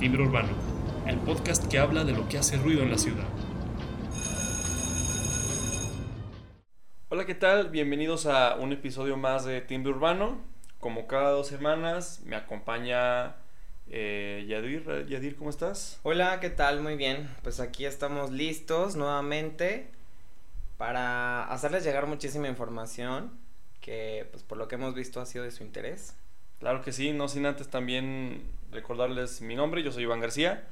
Timbre Urbano, el podcast que habla de lo que hace ruido en la ciudad. Hola, ¿qué tal? Bienvenidos a un episodio más de Timbre Urbano. Como cada dos semanas me acompaña eh, Yadir. Yadir, ¿cómo estás? Hola, ¿qué tal? Muy bien. Pues aquí estamos listos nuevamente para hacerles llegar muchísima información que pues por lo que hemos visto ha sido de su interés. Claro que sí, no sin antes también recordarles mi nombre, yo soy Iván García.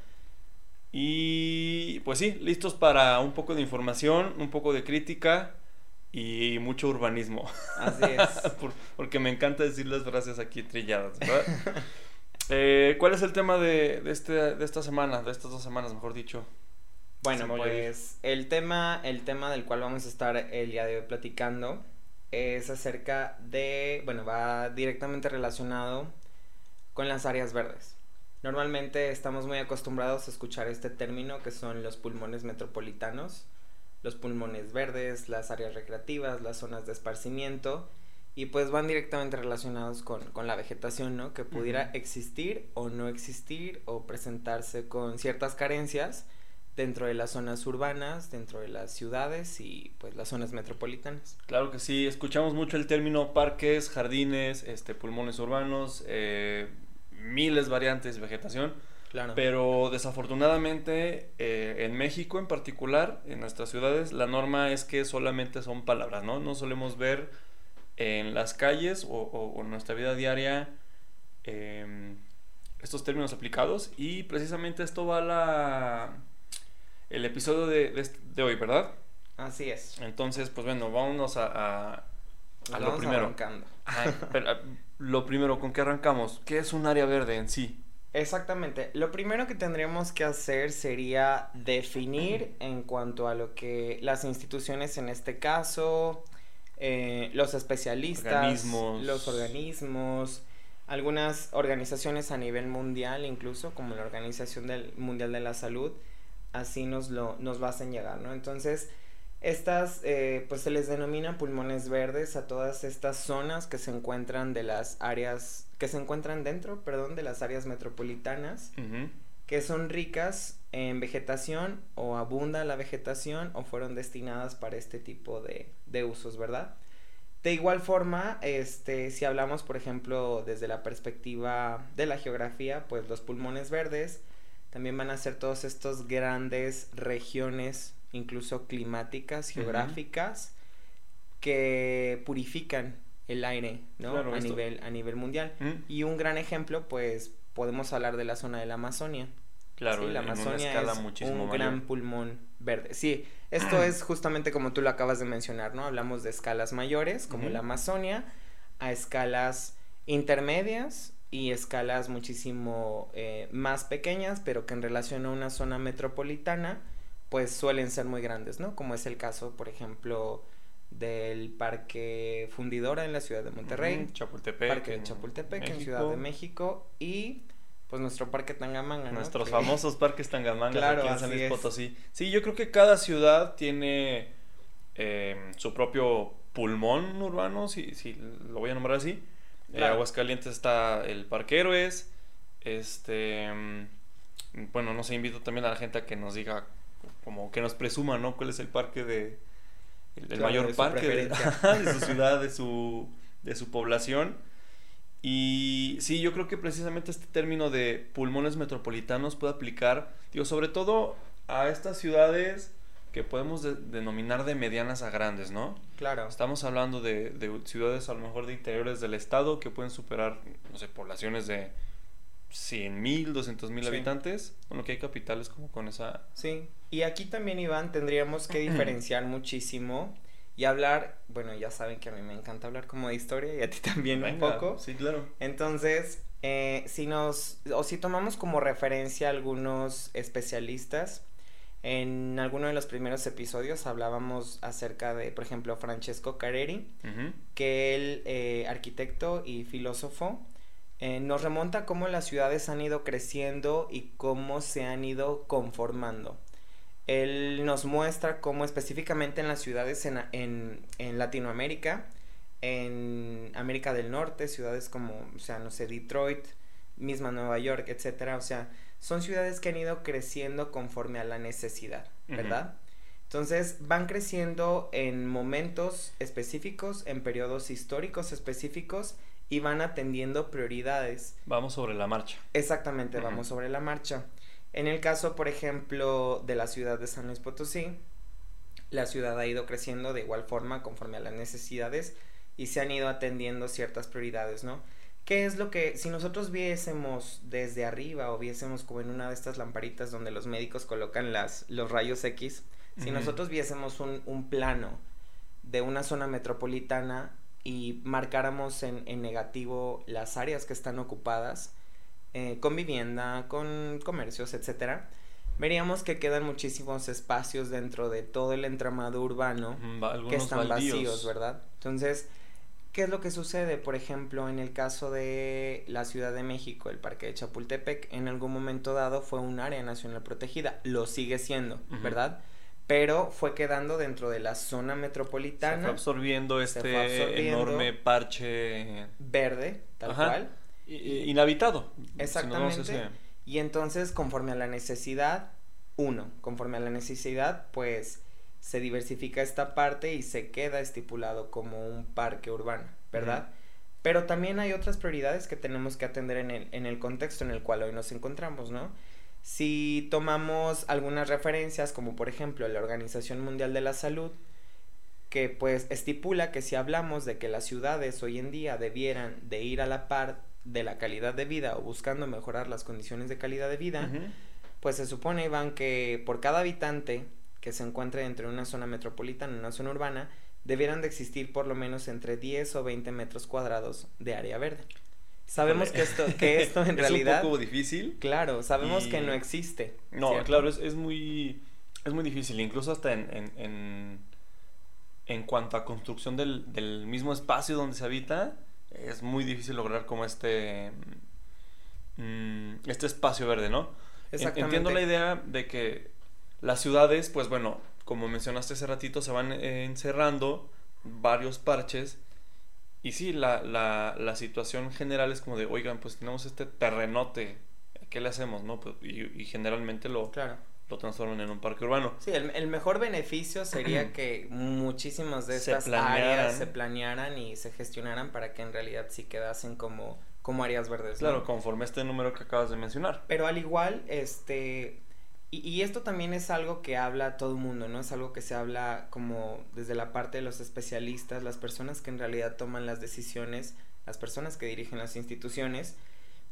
Y pues sí, listos para un poco de información, un poco de crítica y mucho urbanismo. Así es. porque me encanta decir las frases aquí trilladas, ¿verdad? eh, ¿Cuál es el tema de, de, este, de esta semana, de estas dos semanas, mejor dicho? Bueno, pues el tema, el tema del cual vamos a estar el día de hoy platicando es acerca de, bueno, va directamente relacionado con las áreas verdes. Normalmente estamos muy acostumbrados a escuchar este término que son los pulmones metropolitanos, los pulmones verdes, las áreas recreativas, las zonas de esparcimiento y pues van directamente relacionados con, con la vegetación, ¿no? Que pudiera existir o no existir o presentarse con ciertas carencias dentro de las zonas urbanas, dentro de las ciudades y pues las zonas metropolitanas. Claro que sí, escuchamos mucho el término parques, jardines, este, pulmones urbanos, eh, miles variantes de vegetación. Claro. Pero desafortunadamente eh, en México en particular, en nuestras ciudades, la norma es que solamente son palabras, ¿no? No solemos ver en las calles o, en nuestra vida diaria em, estos términos aplicados y precisamente esto va a la el episodio de, de, hoy, ¿verdad? Así es. Entonces, pues bueno, vámonos a, a, lo primero. Arrancando. pero, lo primero, ¿con qué arrancamos? ¿Qué es un área verde en sí? Exactamente. Lo primero que tendríamos que hacer sería definir en cuanto a lo que las instituciones en este caso, eh, los especialistas, los organismos, algunas organizaciones a nivel mundial, incluso como la Organización del Mundial de la Salud, así nos lo nos lo hacen llegar, ¿no? Entonces, estas, eh, pues se les denomina pulmones verdes a todas estas zonas que se encuentran de las áreas, que se encuentran dentro, perdón, de las áreas metropolitanas, que son ricas en vegetación o abunda la vegetación o fueron destinadas para este tipo de, de usos, ¿verdad? De igual forma, este, si hablamos, por ejemplo, desde la perspectiva de la geografía, pues los pulmones verdes también van a ser todos estos grandes regiones, incluso climáticas, geográficas, que purifican el aire, ¿no? a, nivel, a nivel mundial. Y un gran ejemplo, pues, podemos hablar de la zona de la Amazonia. Claro, la Amazonia es un gran pulmón verde. Sí, esto es justamente como tú lo acabas de mencionar, ¿no? Hablamos de escalas mayores, como la Amazonia, a escalas intermedias y escalas muchísimo eh, más pequeñas, pero que en relación a una zona metropolitana, pues suelen ser muy grandes, ¿no? Como es el caso, por ejemplo, del Parque Fundidora en la ciudad de Monterrey, Chapultepec, Parque de Chapultepec en Ciudad de México y pues nuestro Parque Tangamanga, ¿no? Nuestros famosos parques Tangamanga aquí en San Luis Potosí. Sí, yo creo que cada ciudad tiene eh, su propio pulmón urbano, si, si lo voy a nombrar así en Aguascalientes está el Parque Héroes. Este. Mm, bueno, no sé, invito también a la gente a que nos diga, como que nos presuma, ¿no? ¿Cuál es el parque de. El, mayor parque de, su ciudad, de su, de su población. Y sí, yo creo que precisamente este término de pulmones metropolitanos puede aplicar, digo, sobre todo a estas ciudades que podemos denominar de medianas a grandes, ¿no? Claro. Estamos hablando de, ciudades a lo mejor de interiores del estado que pueden superar, no sé, poblaciones de 100 mil, 200 mil habitantes. Bueno, que hay capitales como con esa... Sí, y aquí también, Iván, tendríamos que diferenciar muchísimo y hablar, bueno, ya saben que a mí me encanta hablar como de historia y a ti también un poco. Sí, claro. Entonces, eh, si nos, o si tomamos como referencia algunos especialistas, en alguno de los primeros episodios hablábamos acerca de, por ejemplo, Francesco Careri, que él, eh, arquitecto y filósofo, eh, nos remonta cómo las ciudades han ido creciendo y cómo se han ido conformando. Él nos muestra cómo específicamente en las ciudades en, en, en Latinoamérica, en América del Norte, ciudades como, o sea, no sé, Detroit, misma Nueva York, etcétera. O sea, son ciudades que han ido creciendo conforme a la necesidad, ¿verdad? Entonces van creciendo en momentos específicos, en periodos históricos específicos y van atendiendo prioridades. Vamos sobre la marcha. Exactamente, vamos sobre la marcha. En el caso, por ejemplo, de la ciudad de San Luis Potosí, la ciudad ha ido creciendo de igual forma conforme a las necesidades y se han ido atendiendo ciertas prioridades, ¿no? ¿Qué es lo que, si nosotros viésemos desde arriba o viésemos como en una de estas lamparitas donde los médicos colocan las, los rayos X, si nosotros viésemos un, un, plano de una zona metropolitana y marcáramos en, en negativo las áreas que están ocupadas, eh, con vivienda, con comercios, etcétera, veríamos que quedan muchísimos espacios dentro de todo el entramado urbano que están vacíos, ¿verdad? Entonces, ¿qué es lo que sucede? Por ejemplo, en el caso de la Ciudad de México, el Parque de Chapultepec, en algún momento dado fue un área nacional protegida, lo sigue siendo, ¿verdad? Pero fue quedando dentro de la zona metropolitana. Se fue absorbiendo este enorme parche verde, tal cual. Inhabitado. Exactamente. Y entonces, conforme a la necesidad, uno, conforme a la necesidad, pues se diversifica esta parte y se queda estipulado como un parque urbano, ¿verdad? Pero también hay otras prioridades que tenemos que atender en el, en el contexto en el cual hoy nos encontramos, ¿no? Si tomamos algunas referencias, como por ejemplo la Organización Mundial de la Salud, que pues estipula que si hablamos de que las ciudades hoy en día debieran de ir a la par de la calidad de vida o buscando mejorar las condiciones de calidad de vida, pues se supone, Iván, que por cada habitante que se encuentre entre una zona metropolitana y una zona urbana, debieran de existir por lo menos entre 10 o 20 metros cuadrados de área verde. Sabemos que esto, que esto en realidad... Es un poco difícil. Claro, sabemos que no existe. No, claro, es, es, muy, es muy difícil, incluso hasta en, en, en, cuanto a construcción del, del, mismo espacio donde se habita, es muy difícil lograr como este, mm, este espacio verde, ¿no? Exactamente. Entiendo la idea de que las ciudades, pues bueno, como mencionaste hace ratito, se van eh, encerrando varios parches y sí, la, la, la, situación general es como de, oigan, pues tenemos este terrenote, ¿qué le hacemos? no pues, y, generalmente lo, claro. lo transforman en un parque urbano. Sí, el, el mejor beneficio sería que muchísimas de estas áreas se planearan y se gestionaran para que en realidad sí quedasen como, como áreas verdes. Claro, conforme este número que acabas de mencionar. Pero al igual, este y, esto también es algo que habla todo el mundo, ¿no? Es algo que se habla como desde la parte de los especialistas, las personas que en realidad toman las decisiones, las personas que dirigen las instituciones,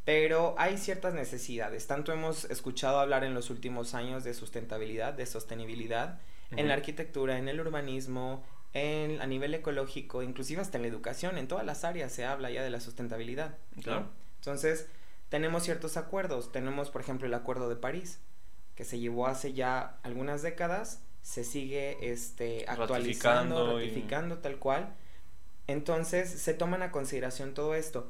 pero hay ciertas necesidades. Tanto hemos escuchado hablar en los últimos años de sustentabilidad, de sostenibilidad, en la arquitectura, en el urbanismo, en, a nivel ecológico, inclusive hasta en la educación, en todas las áreas se habla ya de la sustentabilidad. Claro. Entonces, tenemos ciertos acuerdos. Tenemos, por ejemplo, el Acuerdo de París que se llevó hace ya algunas décadas, se sigue este, actualizando, ratificando, tal cual. Entonces se toman a consideración todo esto.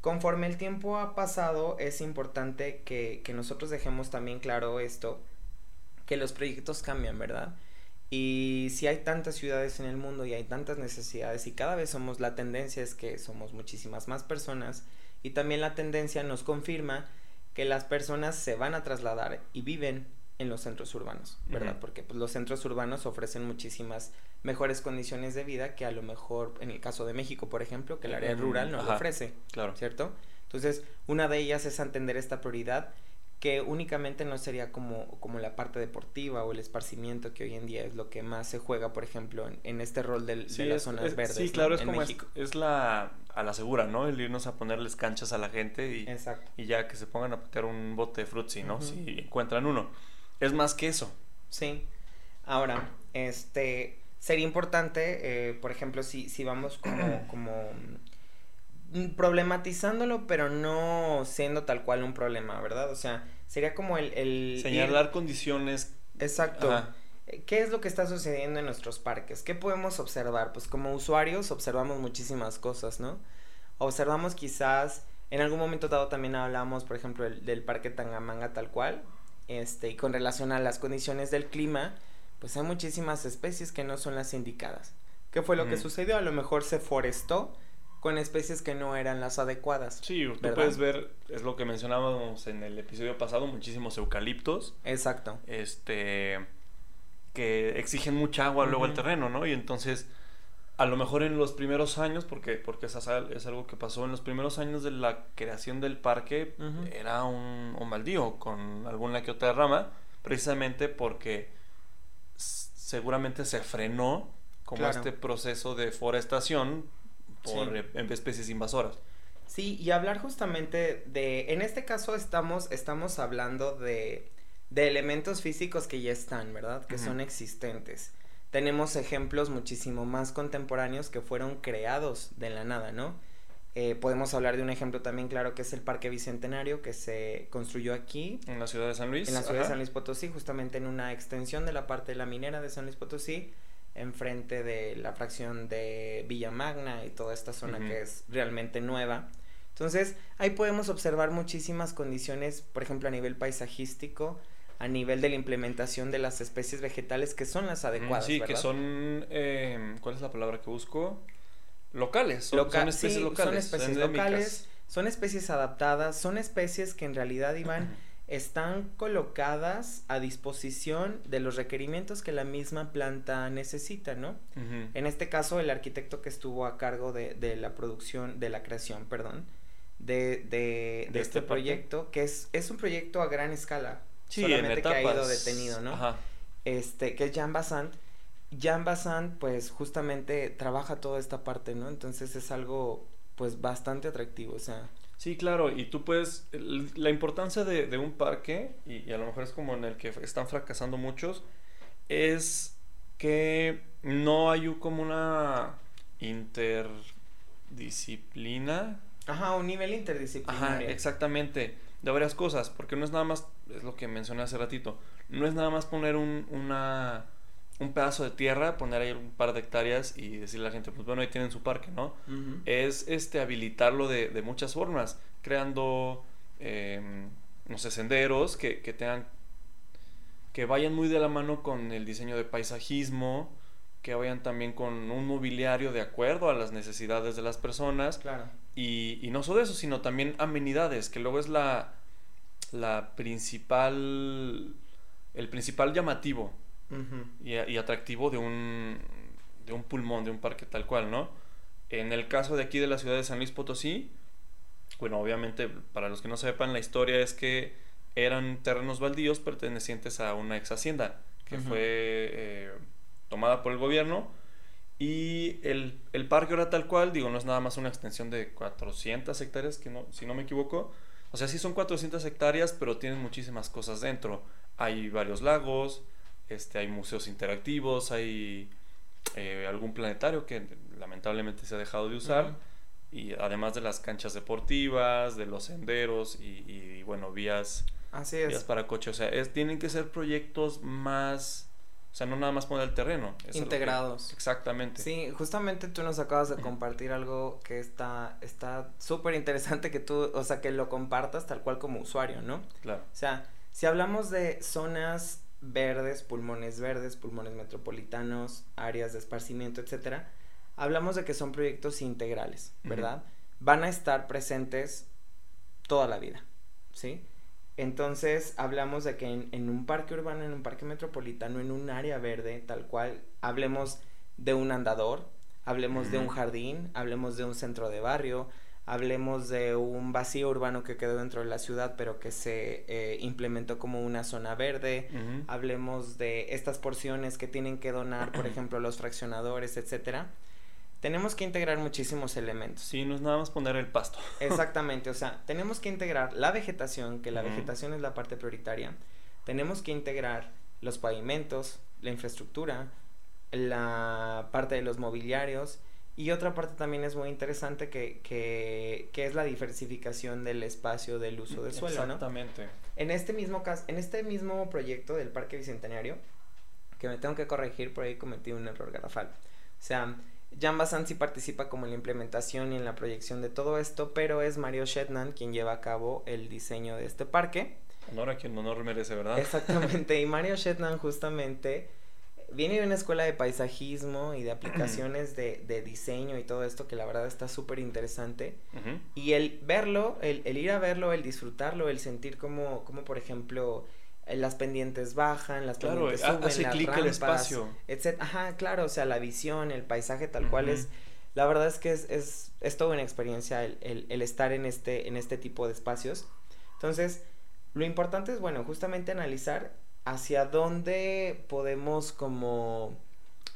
Conforme el tiempo ha pasado, es importante que, que nosotros dejemos también claro esto, que los proyectos cambian, ¿verdad? Y si hay tantas ciudades en el mundo y hay tantas necesidades y cada vez somos, la tendencia es que somos muchísimas más personas y también la tendencia nos confirma que las personas se van a trasladar y viven en los centros urbanos, ¿verdad? Porque pues, los centros urbanos ofrecen muchísimas mejores condiciones de vida que a lo mejor, en el caso de México, por ejemplo, que el área rural no lo ofrece, claro. ¿cierto? Entonces, una de ellas es entender esta prioridad que únicamente no sería como, como la parte deportiva o el esparcimiento que hoy en día es lo que más se juega, por ejemplo, en, este rol de las zonas verdes. Sí, claro, es como Es, la a la segura, ¿no? El irnos a ponerles canchas a la gente y, y ya que se pongan a meter un bote de frutzi, ¿no? Si encuentran uno. Es más que eso. Sí. Ahora, este, sería importante, eh, por ejemplo, si, si vamos como, como mm, problematizándolo, pero no siendo tal cual un problema, ¿verdad? O sea, sería como el... Señalar condiciones. Exacto. ¿Qué es lo que está sucediendo en nuestros parques? ¿Qué podemos observar? Pues como usuarios observamos muchísimas cosas, ¿no? Observamos quizás, en algún momento dado también hablamos, por ejemplo, del parque Tangamanga tal cual, este, y con relación a las condiciones del clima, pues hay muchísimas especies que no son las indicadas. ¿Qué fue lo que sucedió? A lo mejor se forestó con especies que no eran las adecuadas. Sí, tú puedes ver, es lo que mencionábamos en el episodio pasado, muchísimos eucaliptos. Exacto. Este, que exigen mucha agua luego al terreno, ¿no? Y entonces, a lo mejor en los primeros años, porque, porque es, es algo que pasó, en los primeros años de la creación del parque, era un, un baldío con alguna que otra rama, precisamente porque seguramente se frenó como este proceso de forestación por eh, especies invasoras. Sí, y hablar justamente de, en este caso estamos, estamos hablando de, de elementos físicos que ya están, ¿verdad? Que son existentes. Tenemos ejemplos muchísimo más contemporáneos que fueron creados de la nada, ¿no? Eh, podemos hablar de un ejemplo también claro que es el Parque Bicentenario que se construyó aquí. En la ciudad de San Luis. En la ciudad de San Luis Potosí, justamente en una extensión de la parte de la minera de San Luis Potosí enfrente de la fracción de Villa Magna y toda esta zona que es realmente nueva. Entonces, ahí podemos observar muchísimas condiciones, por ejemplo, a nivel paisajístico, a nivel de la implementación de las especies vegetales que son las adecuadas. Sí, que son, eh, ¿cuál es la palabra que busco? Locales, son, especies locales. Son especies locales, son especies adaptadas, son especies que en realidad iban están colocadas a disposición de los requerimientos que la misma planta necesita, ¿no? En este caso, el arquitecto que estuvo a cargo de, de la producción, de la creación, perdón, de, de, de este, este proyecto, que es, es un proyecto a gran escala, sí, solamente que ha ido detenido, ¿no? Este, que es Jean Bassant. Jean Bassant, pues, justamente trabaja toda esta parte, ¿no? Entonces es algo, pues, bastante atractivo, o sea... Sí, claro, y tú puedes, la importancia de, un parque, y, a lo mejor es como en el que están fracasando muchos, es que no hay como una interdisciplina. Ajá, un nivel interdisciplinario. Ajá, exactamente, de varias cosas, porque no es nada más, es lo que mencioné hace ratito, no es nada más poner un, una un pedazo de tierra, poner ahí un par de hectáreas y decirle a la gente, pues bueno, ahí tienen su parque, ¿no? Es este habilitarlo de, de, muchas formas, creando, em, no sé, senderos que, que tengan, que vayan muy de la mano con el diseño de paisajismo, que vayan también con un mobiliario de acuerdo a las necesidades de las personas. Claro. Y, y no solo eso, sino también amenidades, que luego es la, la principal, el principal llamativo y, atractivo de un, de un pulmón, de un parque tal cual, ¿no? En el caso de aquí de la ciudad de San Luis Potosí, bueno, obviamente, para los que no sepan, la historia es que eran terrenos baldíos pertenecientes a una ex hacienda que fue eh, tomada por el gobierno. Y el, el, parque ahora tal cual, digo, no es nada más una extensión de 400 hectáreas, que no, si no me equivoco. O sea, sí son 400 hectáreas, pero tienen muchísimas cosas dentro. Hay varios lagos, este, hay museos interactivos, hay eh, algún planetario que lamentablemente se ha dejado de usar. Y además de las canchas deportivas, de los senderos y, bueno, vías, Así vías para coche. O sea, es, tienen que ser proyectos más... O sea, no nada más poner el terreno. Integrados. exactamente. Sí, justamente tú nos acabas de compartir algo que está está súper interesante que tú, o sea, que lo compartas tal cual como usuario, ¿no? Claro. O sea, si hablamos de zonas verdes, pulmones verdes, pulmones metropolitanos, áreas de esparcimiento, etcétera, hablamos de que son proyectos integrales, ¿verdad? Van a estar presentes toda la vida, ¿sí? Entonces hablamos de que en, un parque urbano, en un parque metropolitano, en un área verde, tal cual, hablemos de un andador, hablemos de un jardín, hablemos de un centro de barrio, hablemos de un vacío urbano que quedó dentro de la ciudad pero que se eh, implementó como una zona verde, hablemos de estas porciones que tienen que donar, por ejemplo, los fraccionadores, etcétera. Tenemos que integrar muchísimos elementos. Sí, no es nada más poner el pasto. Exactamente, o sea, tenemos que integrar la vegetación, que la vegetación es la parte prioritaria. Tenemos que integrar los pavimentos, la infraestructura, la parte de los mobiliarios, y otra parte también es muy interesante que, que, que, es la diversificación del espacio del uso del suelo, Exactamente. En este mismo caso, en este mismo proyecto del Parque Bicentenario, que me tengo que corregir, por ahí cometí un error garrafal. O sea, Jan Bassan sí participa como en la implementación y en la proyección de todo esto, pero es Mario Shetland quien lleva a cabo el diseño de este parque. Honor a quien honor merece, ¿verdad? Exactamente, y Mario Shetland justamente viene de una escuela de paisajismo y de aplicaciones de, de diseño y todo esto que la verdad está súper interesante. Y el verlo, el, el, ir a verlo, el disfrutarlo, el sentir como, como por ejemplo, las pendientes bajan, las pendientes suben, hace las rampas, el espacio. Etc. Ajá, claro, o sea, la visión, el paisaje tal cual es... La verdad es que es, es, es toda una experiencia el, el, el estar en este, en este tipo de espacios. Entonces, lo importante es, bueno, justamente analizar hacia dónde podemos como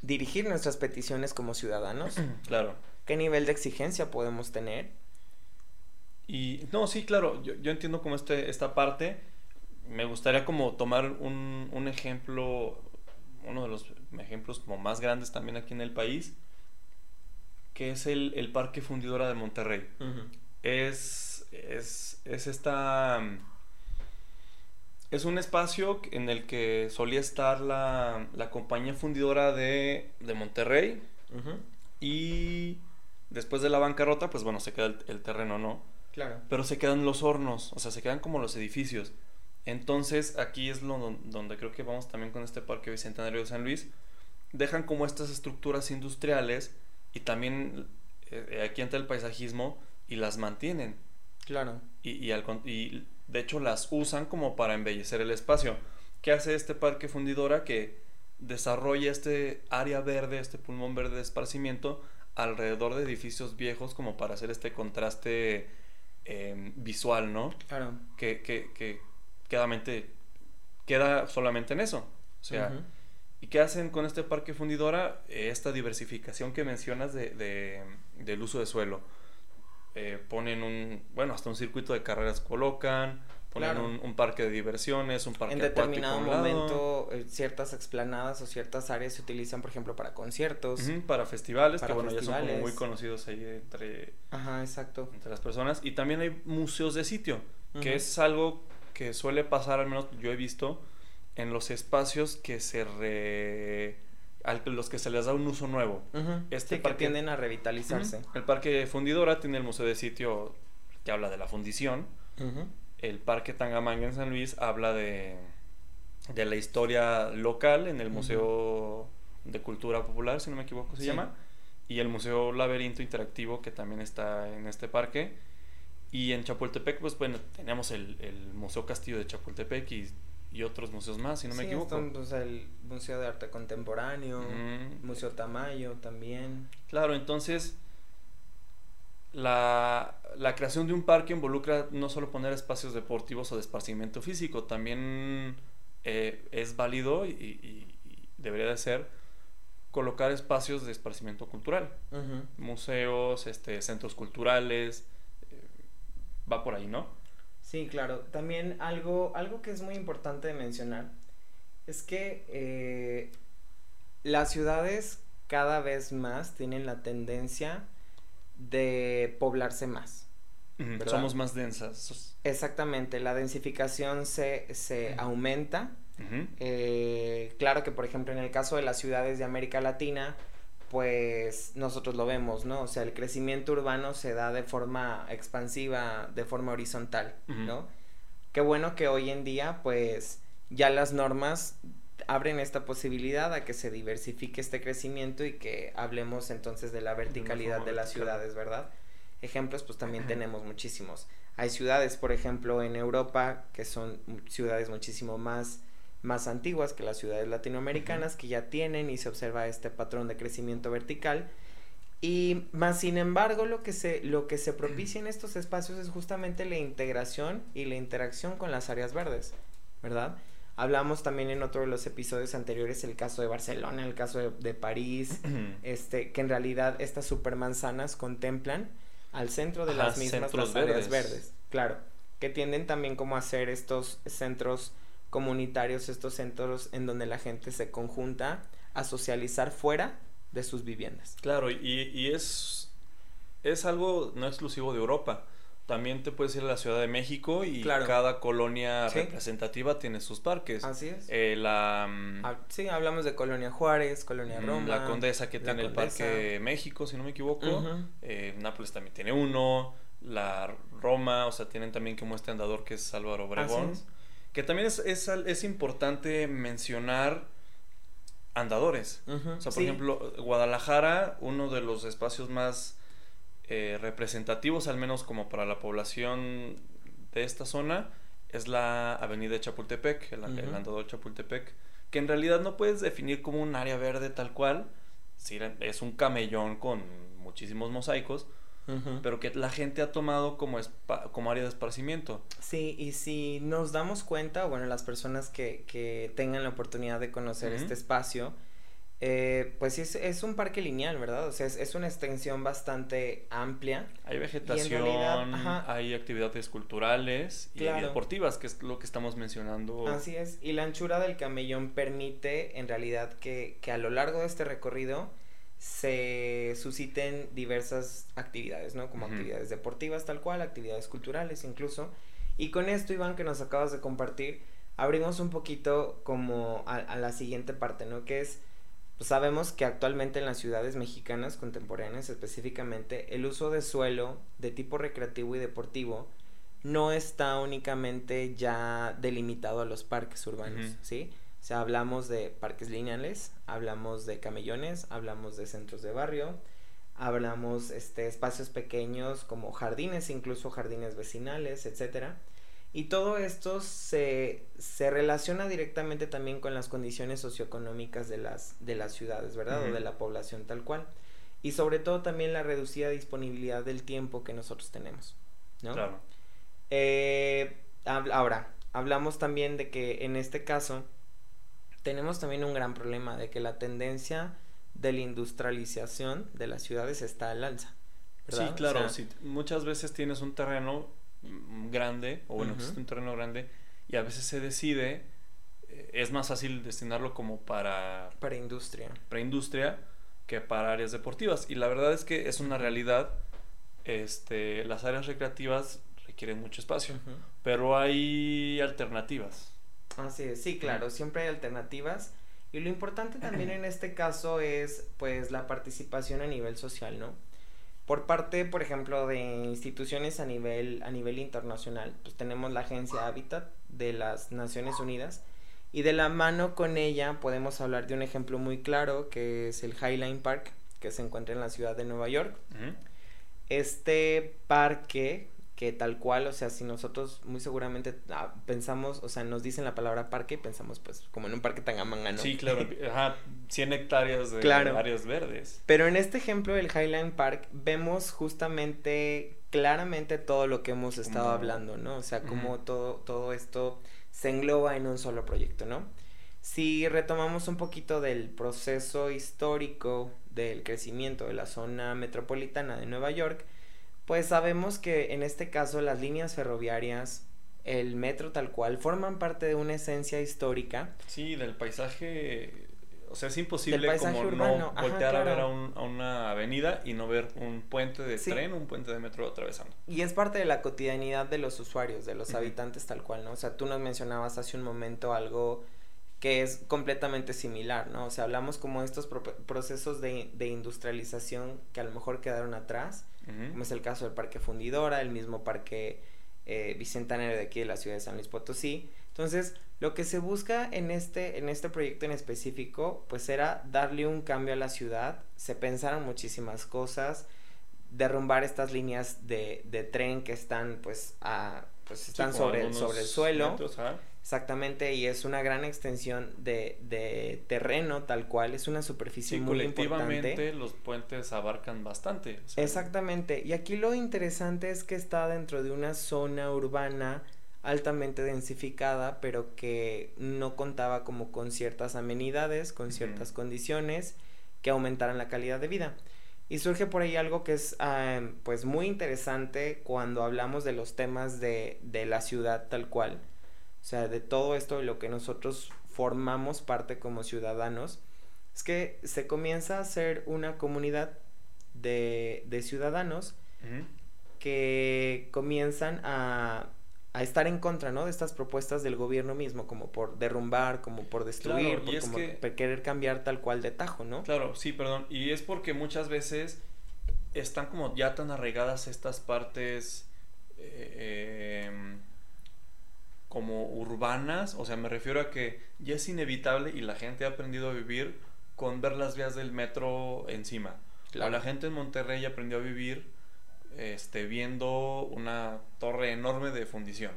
dirigir nuestras peticiones como ciudadanos. Claro. ¿Qué nivel de exigencia podemos tener? Y no, sí, claro, yo, yo entiendo como este, esta parte. Me gustaría como tomar un, un ejemplo, uno de los ejemplos como más grandes también aquí en el país, que es el, el Parque Fundidora de Monterrey. es, es, es esta es un espacio en el que solía estar la, compañía fundidora de, Monterrey. Y después de la bancarrota, pues bueno, se queda el, terreno, ¿no? Claro. Pero se quedan los hornos, o sea, se quedan como los edificios. Entonces, aquí es lo donde creo que vamos también con este Parque Bicentenario de San Luis. Dejan como estas estructuras industriales y también eh, aquí entra el paisajismo y las mantienen. Claro. Y, y, al, y de hecho, las usan como para embellecer el espacio. ¿Qué hace este parque fundidora? Que desarrolla este área verde, este pulmón verde de esparcimiento alrededor de edificios viejos como para hacer este contraste em, visual, ¿no? Claro. Que, que, que queda solamente en eso. O sea, ¿y qué hacen con este parque fundidora? esta diversificación que mencionas de, de, del uso de suelo eh, ponen un, bueno, hasta un circuito de carreras colocan, ponen un, parque de diversiones, un parque En determinado momento, eh, ciertas explanadas o ciertas áreas se utilizan, por ejemplo, para conciertos. para festivales, que bueno, ya son como muy conocidos ahí entre, Ajá, exacto. entre las personas. Y también hay museos de sitio, que es algo que suele pasar, al menos yo he visto, en los espacios que se re los que se les da un uso nuevo. Este parque, que tienden a revitalizarse. El parque Fundidora tiene el museo de sitio que habla de la fundición. El parque Tangamanga en San Luis habla de, de la historia local en el Museo de Cultura Popular, si no me equivoco se llama. Y el Museo Laberinto Interactivo que también está en este parque. Y en Chapultepec, pues bueno, tenemos el, el Museo Castillo de Chapultepec y y otros museos más, si no me equivoco. pues, el Museo de Arte Contemporáneo, Museo Tamayo también. Claro, entonces la, la, creación de un parque involucra no solo poner espacios deportivos o de esparcimiento físico, también eh, es válido y, debería de ser colocar espacios de esparcimiento cultural, museos, este, centros culturales, va por ahí, ¿no? Sí, claro. También algo, algo que es muy importante de mencionar es que eh, las ciudades cada vez más tienen la tendencia de poblarse más. Somos más densas. Exactamente, la densificación se, se aumenta. Eh, claro que, por ejemplo, en el caso de las ciudades de América Latina, pues nosotros lo vemos, ¿no? O sea, el crecimiento urbano se da de forma expansiva, de forma horizontal, ¿no? Qué bueno que hoy en día, pues, ya las normas abren esta posibilidad a que se diversifique este crecimiento y que hablemos entonces de la verticalidad de, las ciudades, ¿verdad? Ejemplos, pues también tenemos muchísimos. Hay ciudades, por ejemplo, en Europa, que son ciudades muchísimo más más antiguas que las ciudades latinoamericanas que ya tienen y se observa este patrón de crecimiento vertical. Y más sin embargo, lo que se, lo que se propicia en estos espacios es justamente la integración y la interacción con las áreas verdes, ¿verdad? Hablamos también en otro de los episodios anteriores el caso de Barcelona, el caso de, París, este, que en realidad estas supermanzanas contemplan al centro de las mismas áreas verdes, claro, que tienden también como a ser estos centros comunitarios, estos centros en donde la gente se conjunta a socializar fuera de sus viviendas. Claro, y, y es, es algo no exclusivo de Europa. También te puedes ir a la Ciudad de México y cada colonia representativa tiene sus parques. Así es. Eh, la, mm, ah, sí, hablamos de Colonia Juárez, Colonia Roma. La Condesa que tiene el Parque México, si no me equivoco. Eh, Nápoles también tiene uno. La Roma, o sea, tienen también como este andador que es Álvaro Obregón. Que también es, es, es importante mencionar andadores. o sea, por ejemplo, Guadalajara, uno de los espacios más eh, representativos, al menos como para la población de esta zona, es la avenida Chapultepec, el, andador Chapultepec, que en realidad no puedes definir como un área verde tal cual, si es un camellón con muchísimos mosaicos, pero que la gente ha tomado como, como área de esparcimiento. Sí, y si nos damos cuenta, bueno, las personas que, que tengan la oportunidad de conocer este espacio, eh, pues es, es un parque lineal, ¿verdad? O sea, es, una extensión bastante amplia. Hay vegetación, hay actividades culturales y, deportivas, que es lo que estamos mencionando. Así es, y la anchura del camellón permite en realidad que, que a lo largo de este recorrido se susciten diversas actividades, ¿no? Como actividades deportivas tal cual, actividades culturales incluso. Y con esto, Iván, que nos acabas de compartir, abrimos un poquito como a, la siguiente parte, ¿no? Que es, pues sabemos que actualmente en las ciudades mexicanas contemporáneas específicamente, el uso de suelo de tipo recreativo y deportivo no está únicamente ya delimitado a los parques urbanos, ¿sí? O sea, hablamos de parques lineales, hablamos de camellones, hablamos de centros de barrio, hablamos este espacios pequeños como jardines, incluso jardines vecinales, etcétera. Y todo esto se, se, relaciona directamente también con las condiciones socioeconómicas de las, de las ciudades, ¿verdad? O de la población tal cual. Y sobre todo también la reducida disponibilidad del tiempo que nosotros tenemos, ¿no? Claro. Eh, ahora, hablamos también de que en este caso tenemos también un gran problema de que la tendencia de la industrialización de las ciudades está al alza. Sí, claro, muchas veces tienes un terreno mm, grande, o bueno, existe un terreno grande, y a veces se decide, eh, es más fácil destinarlo como para... Para industria. Para industria que para áreas deportivas. Y la verdad es que es una realidad, este, las áreas recreativas requieren mucho espacio, pero hay alternativas. Así es, sí, claro, siempre hay alternativas. Y lo importante también en este caso es pues la participación a nivel social, ¿no? Por parte, por ejemplo, de instituciones a nivel, a nivel internacional, pues tenemos la Agencia Habitat de las Naciones Unidas y de la mano con ella podemos hablar de un ejemplo muy claro que es el Highline Park que se encuentra en la ciudad de Nueva York. Este parque que tal cual, o sea, si nosotros muy seguramente ah, pensamos, o sea, nos dicen la palabra parque y pensamos pues como en un parque Tangamanga, ¿no? Sí, claro, ajá, 100 hectáreas de áreas verdes. Pero en este ejemplo del Highland Park vemos justamente claramente todo lo que hemos estado hablando, ¿no? O sea, como todo, todo esto se engloba en un solo proyecto, ¿no? Si retomamos un poquito del proceso histórico del crecimiento de la zona metropolitana de Nueva York, pues sabemos que en este caso las líneas ferroviarias, el metro tal cual, forman parte de una esencia histórica. Sí, del paisaje o sea, es imposible como no voltear a ver a, una avenida y no ver un puente de tren, un puente de metro atravesando. Y es parte de la cotidianidad de los usuarios, de los habitantes tal cual, ¿no? O sea, tú nos mencionabas hace un momento algo que es completamente similar, ¿no? O sea, hablamos como estos procesos de, de, industrialización que a lo mejor quedaron atrás como es el caso del Parque Fundidora, el mismo Parque eh, Bicentenario de aquí de la ciudad de San Luis Potosí. Entonces, lo que se busca en este, en este proyecto en específico, pues era darle un cambio a la ciudad, se pensaron muchísimas cosas, derrumbar estas líneas de, de tren que están pues a pues están sobre, sobre el suelo. Exactamente, y es una gran extensión de, de terreno tal cual, es una superficie muy colectivamente los puentes abarcan bastante. Exactamente, y aquí lo interesante es que está dentro de una zona urbana altamente densificada, pero que no contaba como con ciertas amenidades, con ciertas condiciones que aumentaran la calidad de vida. Y surge por ahí algo que es ah, pues muy interesante cuando hablamos de los temas de, de la ciudad tal cual o sea, de todo esto de lo que nosotros formamos parte como ciudadanos, es que se comienza a hacer una comunidad de, de ciudadanos que comienzan a, a, estar en contra, ¿no? De estas propuestas del gobierno mismo, como por derrumbar, como por destruir, por como querer cambiar tal cual de tajo, ¿no? Claro, sí, perdón. Y es porque muchas veces están como ya tan arraigadas estas partes eh, em, como urbanas, o sea, me refiero a que ya es inevitable y la gente ha aprendido a vivir con ver las vías del metro encima. O la gente en Monterrey aprendió a vivir este, viendo una torre enorme de fundición.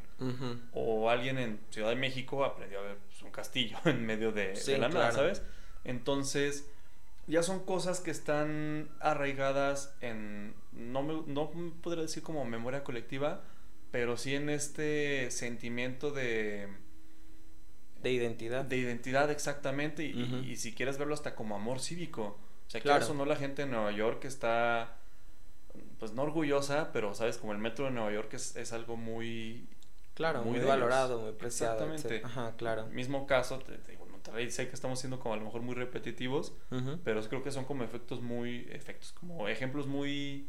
O alguien en Ciudad de México aprendió a ver pues, un castillo en medio de, la nada, ¿sabes? Entonces, ya son cosas que están arraigadas en, no, me, no podría decir como memoria colectiva, pero sí en este sentimiento de... De identidad. De identidad, exactamente. y, si quieres verlo hasta como amor cívico. O sea, claro. o no la gente de Nueva York está, pues no orgullosa, pero sabes, como el metro de Nueva York es, es algo muy... Claro, muy, valorado, muy preciado. Exactamente. Ajá, claro. Mismo caso, te, digo, Monterrey sé que estamos siendo como a lo mejor muy repetitivos, pero creo que son como efectos muy, efectos, como ejemplos muy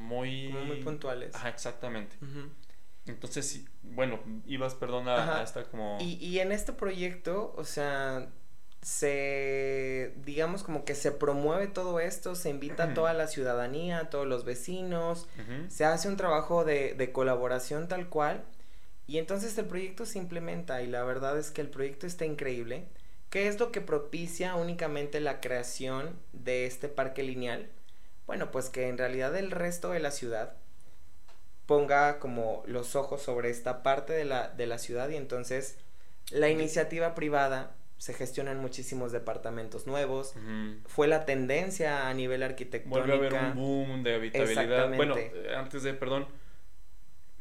muy... muy puntuales. Ajá, exactamente. Entonces, bueno, ibas, perdona, hasta como... Y, y en este proyecto, o sea, se, digamos como que se promueve todo esto, se invita a toda la ciudadanía, a todos los vecinos, se hace un trabajo de, de, colaboración tal cual, y entonces el proyecto se implementa y la verdad es que el proyecto está increíble. ¿Qué es lo que propicia únicamente la creación de este parque lineal? Bueno, pues que en realidad el resto de la ciudad ponga como los ojos sobre esta parte de la, de la ciudad y entonces la iniciativa privada se gestionan muchísimos departamentos nuevos. Fue la tendencia a nivel arquitectónico. Vuelve a haber un boom de habitabilidad. Bueno, antes de, perdón,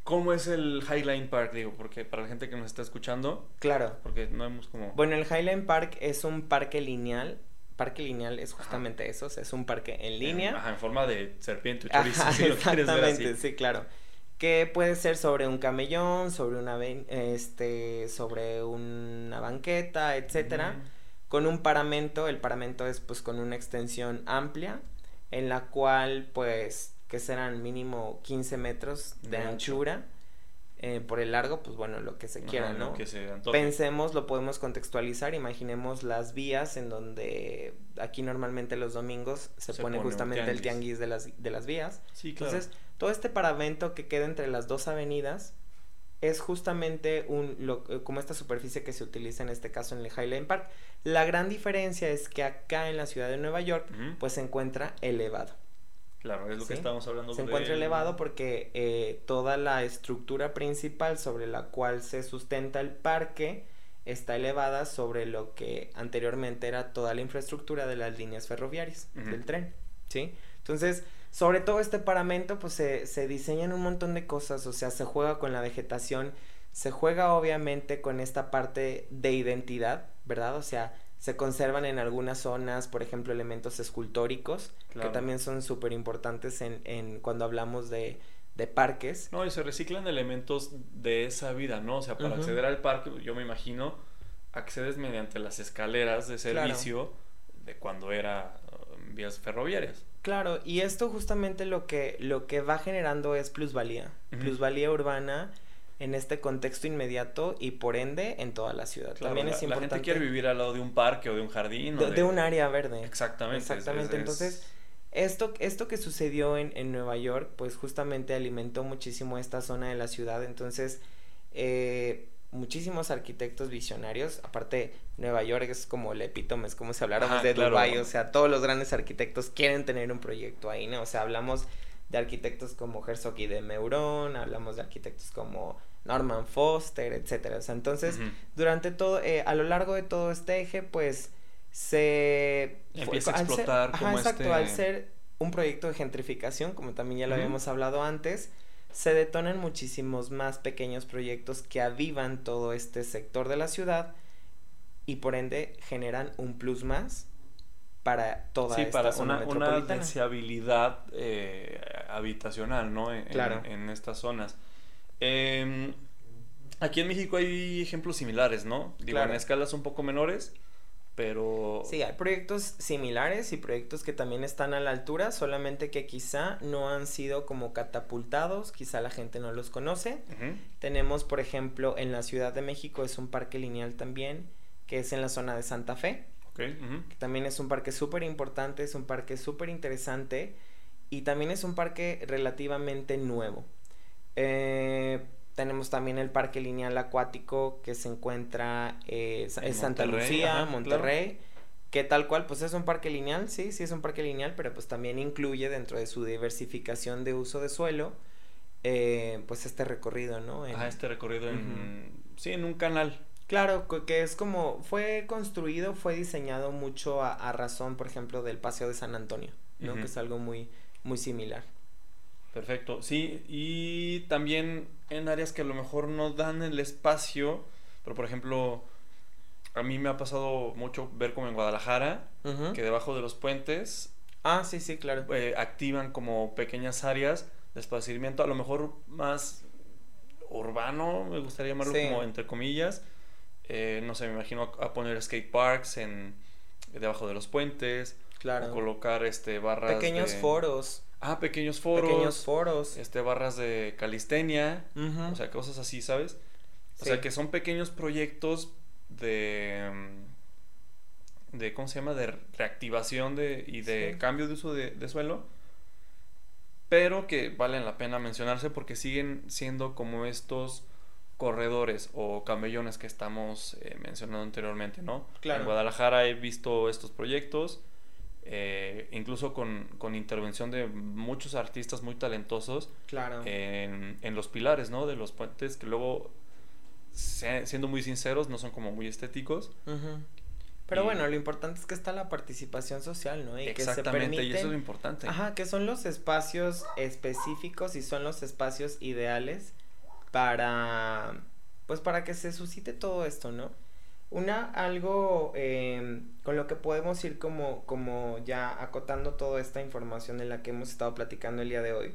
¿cómo es el Highline Park? Digo, porque para la gente que nos está escuchando. Claro. Porque no hemos como. Bueno, el Highline Park es un parque lineal parque lineal es justamente eso, es un parque en línea. Ajá, en forma de serpiente o chorizo, si lo quieres ver así. sí, claro. Que puede ser sobre un camellón, sobre una este, sobre una banqueta, etcétera, con un paramento, el paramento es pues con una extensión amplia, en la cual pues que serán mínimo 15 metros de, anchura eh, por el largo, pues bueno, lo que se quiera, ¿no? Pensemos, lo podemos contextualizar, imaginemos las vías en donde aquí normalmente los domingos se, pone, justamente el tianguis de las, de las vías. Sí, claro. Entonces, todo este paramento que queda entre las dos avenidas es justamente un, lo, eh, como esta superficie que se utiliza en este caso en el Highland Park. La gran diferencia es que acá en la ciudad de Nueva York, pues se encuentra elevado. Claro, es lo que estamos hablando. Se encuentra elevado porque eh, toda la estructura principal sobre la cual se sustenta el parque está elevada sobre lo que anteriormente era toda la infraestructura de las líneas ferroviarias del tren, ¿sí? Entonces, sobre todo este paramento, pues se, se diseñan un montón de cosas, o sea, se juega con la vegetación, se juega obviamente con esta parte de identidad, ¿verdad? O sea, se conservan en algunas zonas, por ejemplo, elementos escultóricos, que también son súper importantes en, en, cuando hablamos de, de, parques. No, y se reciclan elementos de esa vida, ¿no? O sea, para acceder al parque, yo me imagino, accedes mediante las escaleras de servicio de cuando era um, vías ferroviarias. Claro, y esto justamente lo que, lo que va generando es plusvalía, plusvalía urbana en este contexto inmediato y por ende en toda la ciudad. También es importante. La gente quiere vivir al lado de un parque o de un jardín. De, un área verde. Exactamente. Exactamente. Entonces, esto, esto que sucedió en, en, Nueva York, pues justamente alimentó muchísimo esta zona de la ciudad. Entonces, eh, muchísimos arquitectos visionarios, aparte Nueva York es como el epítome, es como si habláramos de Dubai, o sea, todos los grandes arquitectos quieren tener un proyecto ahí, ¿no? O sea, hablamos de arquitectos como Herzog y de Meuron, hablamos de arquitectos como Norman Foster, etcétera. O sea, entonces, durante todo, eh, a lo largo de todo este eje, pues se empieza a explotar como exacto, este al ser un proyecto de gentrificación, como también ya lo habíamos hablado antes, se detonan muchísimos más pequeños proyectos que avivan todo este sector de la ciudad y por ende generan un plus más para toda sí, esta para zona una, una deseabilidad eh, habitacional, ¿no? En, claro. en estas zonas. Eh, aquí en México hay ejemplos similares, ¿no? Digo, en escalas un poco menores, pero... Sí, hay proyectos similares y proyectos que también están a la altura, solamente que quizá no han sido como catapultados, quizá la gente no los conoce. Tenemos, por ejemplo, en la Ciudad de México es un parque lineal también, que es en la zona de Santa Fe. que también es un parque súper importante, es un parque súper interesante y también es un parque relativamente nuevo. Eh, tenemos también el parque lineal acuático que se encuentra eh, en Santa Lucía, Monterrey. que tal cual, pues es un parque lineal, sí, sí es un parque lineal, pero pues también incluye dentro de su diversificación de uso de suelo, eh, pues este recorrido, ¿no? ah, este recorrido en, sí, en un canal. Claro, que es como, fue construido, fue diseñado mucho a, razón, por ejemplo, del Paseo de San Antonio, ¿no? Que es algo muy, muy similar. Perfecto, sí, y también en áreas que a lo mejor no dan el espacio, pero por ejemplo, a mí me ha pasado mucho ver como en Guadalajara, que debajo de los puentes... Ah, sí, sí, claro. Eh, activan como pequeñas áreas de esparcimiento, a lo mejor más urbano, me gustaría llamarlo como entre comillas. Eh, no sé, me imagino a, poner skate parks en debajo de los puentes. Claro. colocar este barras. Pequeños foros. Ah, pequeños foros. Pequeños foros. Este, barras de calistenia. O sea, cosas así, ¿sabes? O sea, que son pequeños proyectos de. de ¿Cómo se llama? De reactivación de, y de cambio de uso de, de suelo. Pero que valen la pena mencionarse porque siguen siendo como estos corredores o camellones que estamos eh, mencionando anteriormente, ¿no? Claro. En Guadalajara he visto estos proyectos eh, incluso con, con, intervención de muchos artistas muy talentosos claro. en, en, los pilares, ¿no? De los puentes que luego, siendo muy sinceros, no son como muy estéticos. Pero bueno, lo importante es que está la participación social, ¿no? Y exactamente, que se y eso es lo importante. Ajá, que son los espacios específicos y son los espacios ideales para, pues para que se suscite todo esto, ¿no? Una, algo em, con lo que podemos ir como, como ya acotando toda esta información en la que hemos estado platicando el día de hoy,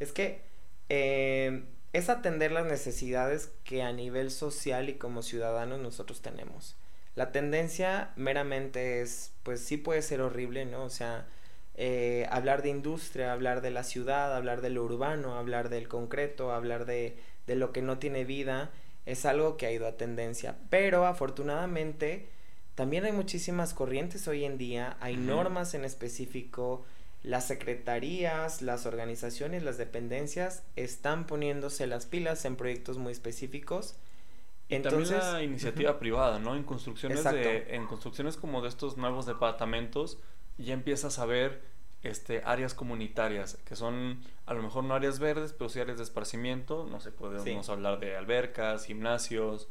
es que em, es atender las necesidades que a nivel social y como ciudadanos nosotros tenemos. La tendencia meramente es, pues sí puede ser horrible, ¿no? O sea, eh, hablar de industria, hablar de la ciudad, hablar de lo urbano, hablar del concreto, hablar de, de lo que no tiene vida, es algo que ha ido a tendencia. Pero afortunadamente también hay muchísimas corrientes hoy en día, hay normas en específico, las secretarías, las organizaciones, las dependencias están poniéndose las pilas en proyectos muy específicos. Y Entonces, también la iniciativa privada, ¿no? En construcciones, de, en construcciones como de estos nuevos departamentos, ya empiezas a ver este, áreas comunitarias, que son a lo mejor no áreas verdes, pero sí áreas de esparcimiento, no sé, podemos hablar de albercas, gimnasios,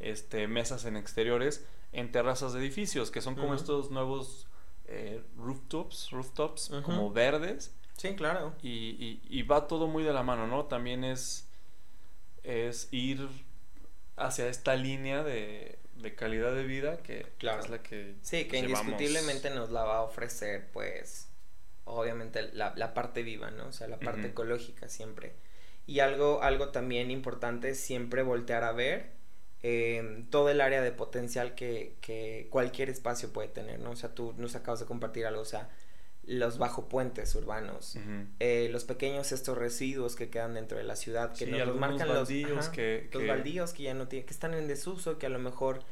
este, mesas en exteriores, en terrazas de edificios, que son como estos nuevos eh, rooftops, rooftops como verdes. Sí, claro. Y, y, va todo muy de la mano, ¿no? También es, es ir hacia esta línea de, de calidad de vida que es la que... Sí, que indiscutiblemente nos la va a ofrecer, pues, obviamente la, la parte viva, ¿no? O sea, la parte ecológica siempre. Y algo, algo también importante es siempre voltear a ver eh, todo el área de potencial que, que, cualquier espacio puede tener, ¿no? O sea, tú nos acabas de compartir algo, o sea, los bajo puentes urbanos, eh, los pequeños estos residuos que quedan dentro de la ciudad, que nos marcan los baldíos que, los baldíos que ya no tienen, que están en desuso, que a lo mejor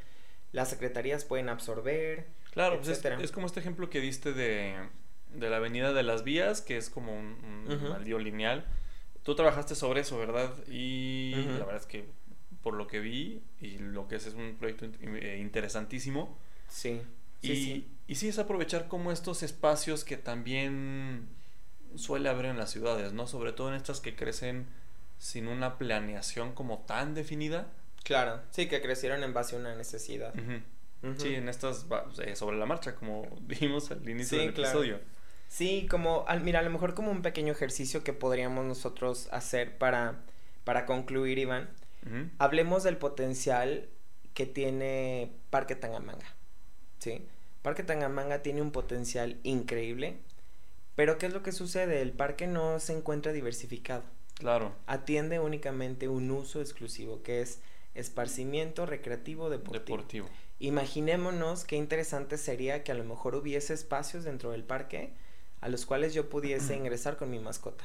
las secretarías pueden absorber. Claro, pues es, como este ejemplo que diste de, de la Avenida de las Vías, que es como un, un lineal. Tú trabajaste sobre eso, ¿verdad? Y la verdad es que por lo que vi y lo que es es un proyecto eh, interesantísimo. Sí. Y sí, y sí es aprovechar como estos espacios que también suele haber en las ciudades, ¿no? Sobre todo en estas que crecen sin una planeación como tan definida. Claro, sí, que crecieron en base a una necesidad. Sí, en estas, eh, sobre la marcha, como vimos al inicio del episodio. Sí, como, mira, a lo mejor como un pequeño ejercicio que podríamos nosotros hacer para, para concluir, Iván. Hablemos del potencial que tiene Parque Tangamanga. ¿Sí? Parque Tangamanga tiene un potencial increíble, pero ¿qué es lo que sucede? El parque no se encuentra diversificado. Claro. Atiende únicamente un uso exclusivo, que es esparcimiento recreativo deportivo. deportivo. Imaginémonos qué interesante sería que a lo mejor hubiese espacios dentro del parque a los cuales yo pudiese ingresar con mi mascota,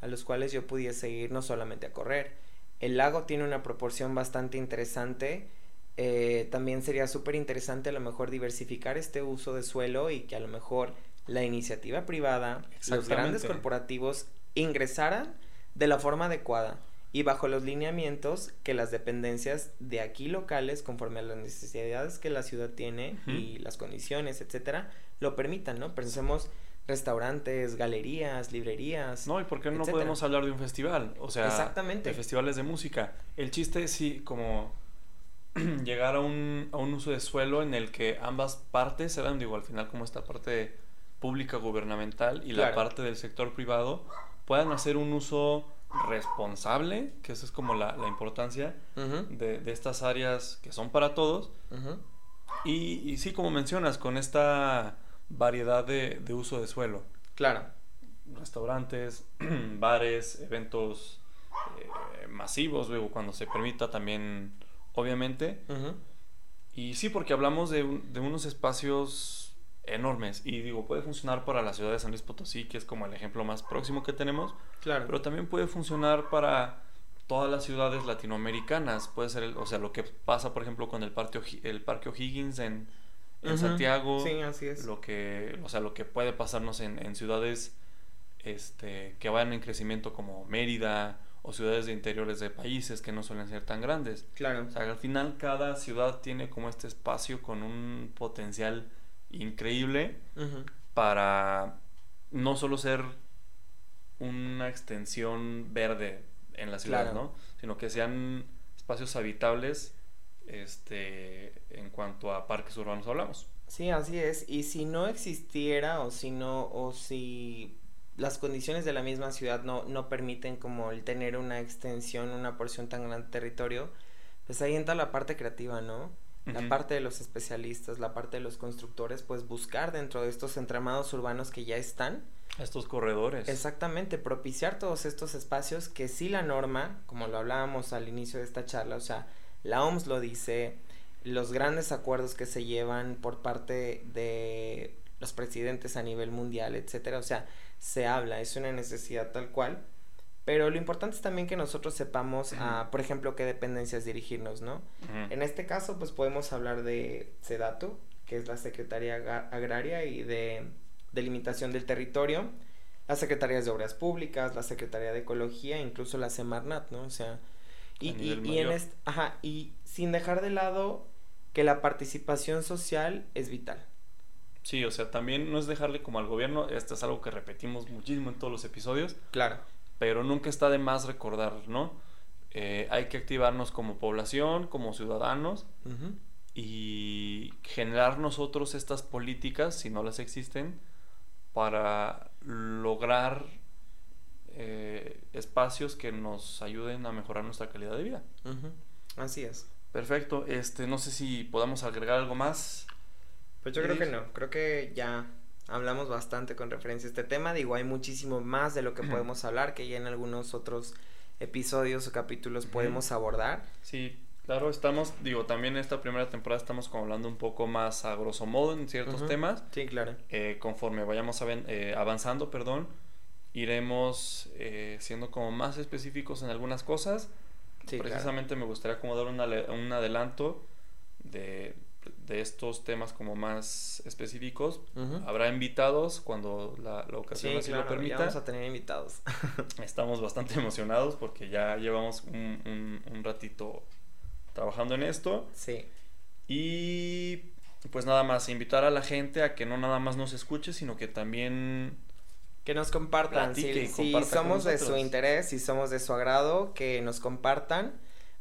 a los cuales yo pudiese ir no solamente a correr. El lago tiene una proporción bastante interesante. Eh, también sería súper interesante a lo mejor diversificar este uso de suelo y que a lo mejor la iniciativa privada, los grandes corporativos ingresaran de la forma adecuada y bajo los lineamientos que las dependencias de aquí locales, conforme a las necesidades que la ciudad tiene y las condiciones, etcétera, lo permitan, ¿no? Pensemos restaurantes, galerías, librerías. No, y por qué no podemos hablar de un festival, o sea, Exactamente. de festivales de música. El chiste es sí, como llegar a un, a un uso de suelo en el que ambas partes se dan, digo, al final como esta parte pública gubernamental y la parte del sector privado puedan hacer un uso responsable, que esa es como la, importancia de, estas áreas que son para todos. y, y, sí, como mencionas, con esta variedad de, uso de suelo. Claro. Restaurantes, bares, eventos eh, masivos, luego cuando se permita también, obviamente. Y sí, porque hablamos de, de unos espacios enormes. Y digo, puede funcionar para la ciudad de San Luis Potosí, que es como el ejemplo más próximo que tenemos. Claro. Pero también puede funcionar para todas las ciudades latinoamericanas. Puede ser, o sea, lo que pasa, por ejemplo, con el Parque, el parque O'Higgins en, en Santiago. Sí, así es. Lo que, o sea, lo que puede pasarnos en, en ciudades este, que vayan en crecimiento como Mérida o ciudades de interiores de países que no suelen ser tan grandes. Claro. O sea, al final cada ciudad tiene como este espacio con un potencial increíble para no solo ser una extensión verde en la ciudad, ¿no? Sino que sean espacios habitables este, en cuanto a parques urbanos hablamos. Sí, así es. Y si no existiera o si no, o si las condiciones de la misma ciudad no, no permiten como el tener una extensión, una porción tan grande de territorio, pues ahí entra la parte creativa, ¿no? la parte de los especialistas, la parte de los constructores, pues buscar dentro de estos entramados urbanos que ya están. Estos corredores. Exactamente, propiciar todos estos espacios que sí la norma, como lo hablábamos al inicio de esta charla, o sea, la OMS lo dice, los grandes acuerdos que se llevan por parte de los presidentes a nivel mundial, etcétera, o sea, se habla, es una necesidad tal cual pero lo importante es también que nosotros sepamos, por ejemplo, qué dependencias dirigirnos, ¿no? En este caso, pues podemos hablar de SEDATU, que es la Secretaría Agraria y de Delimitación del Territorio, las Secretarías de Obras Públicas, la Secretaría de Ecología, incluso la Semarnat, ¿no? O sea, y, y, en este, ajá, y sin dejar de lado que la participación social es vital. Sí, o sea, también no es dejarle como al gobierno, esto es algo que repetimos muchísimo en todos los episodios. Claro pero nunca está de más recordar, ¿no? Eh, hay que activarnos como población, como ciudadanos y generar nosotros estas políticas, si no las existen, para lograr eh, espacios que nos ayuden a mejorar nuestra calidad de vida. Así es. Perfecto. Este, no sé si podamos agregar algo más. Pues yo creo que no. Creo que ya hablamos bastante con referencia a este tema. Digo, hay muchísimo más de lo que podemos hablar que ya en algunos otros episodios o capítulos podemos abordar. Sí, claro, estamos, digo, también en esta primera temporada estamos como hablando un poco más a grosso modo en ciertos temas. Sí, claro. Eh, conforme vayamos eh, avanzando, perdón, iremos eh, siendo como más específicos en algunas cosas. Sí, Precisamente me gustaría como dar un adelanto de de estos temas como más específicos. Habrá invitados cuando la, ocasión así lo permita. vamos a tener invitados. Estamos bastante emocionados porque ya llevamos un, un, ratito trabajando en esto. Sí. Y pues nada más, invitar a la gente a que no nada más nos escuche, sino que también... Que nos compartan. si, si somos de su interés, si somos de su agrado, que nos compartan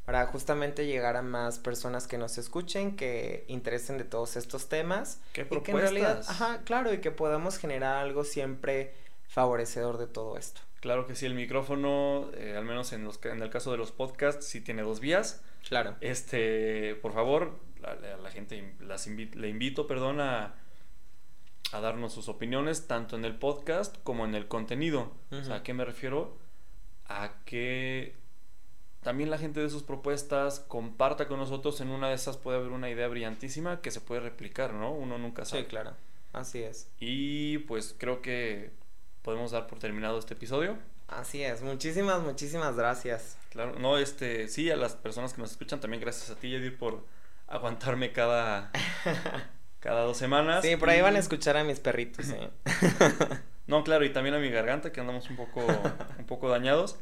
para justamente llegar a más personas que nos escuchen, que interesen de todos estos temas. ¿Qué propuestas? Y que en realidad, ajá, claro, y que podamos generar algo siempre favorecedor de todo esto. Claro que sí, el micrófono, eh, al menos en, los, en el caso de los podcasts, sí tiene dos vías. Claro. Este, por favor, a, la gente las le invito, perdón, a, a, darnos sus opiniones, tanto en el podcast como en el contenido. O sea, ¿a qué me refiero? A que también la gente de sus propuestas comparta con nosotros. En una de esas puede haber una idea brillantísima que se puede replicar, ¿no? Uno nunca sabe. Sí, claro. Así es. Y pues creo que podemos dar por terminado este episodio. Así es. Muchísimas, muchísimas gracias. Claro, no, este, sí, a las personas que nos escuchan también gracias a ti, Edir, por aguantarme cada, cada dos semanas. Sí, por ahí van a escuchar a mis perritos, ¿eh? no, claro, y también a mi garganta, que andamos un poco, un poco dañados.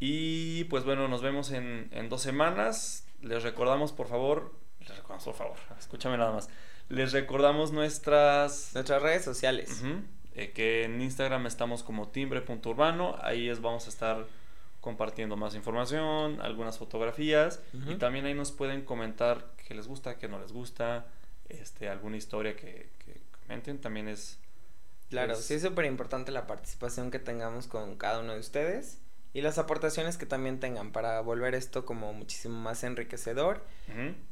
Y pues bueno, nos vemos en, en dos semanas. Les recordamos, por favor, les recordamos, por favor, escúchame nada más. Les recordamos nuestras... Nuestras redes sociales. Eh, que en Instagram estamos como timbre.urbano. Ahí es, vamos a estar compartiendo más información, algunas fotografías. Y también ahí nos pueden comentar qué les gusta, qué no les gusta, este, alguna historia que, que comenten. También es... Claro, sí es súper importante la participación que tengamos con cada uno de ustedes y las aportaciones que también tengan para volver esto como muchísimo más enriquecedor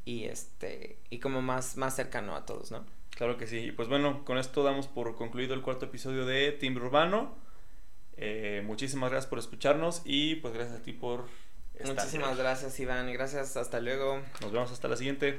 y este y como más más cercano a todos, ¿no? Claro que sí. Y pues bueno, con esto damos por concluido el cuarto episodio de Timbre Urbano. Eh, muchísimas gracias por escucharnos y pues gracias a ti por estar Muchísimas gracias Iván, gracias, hasta luego. Nos vemos hasta la siguiente.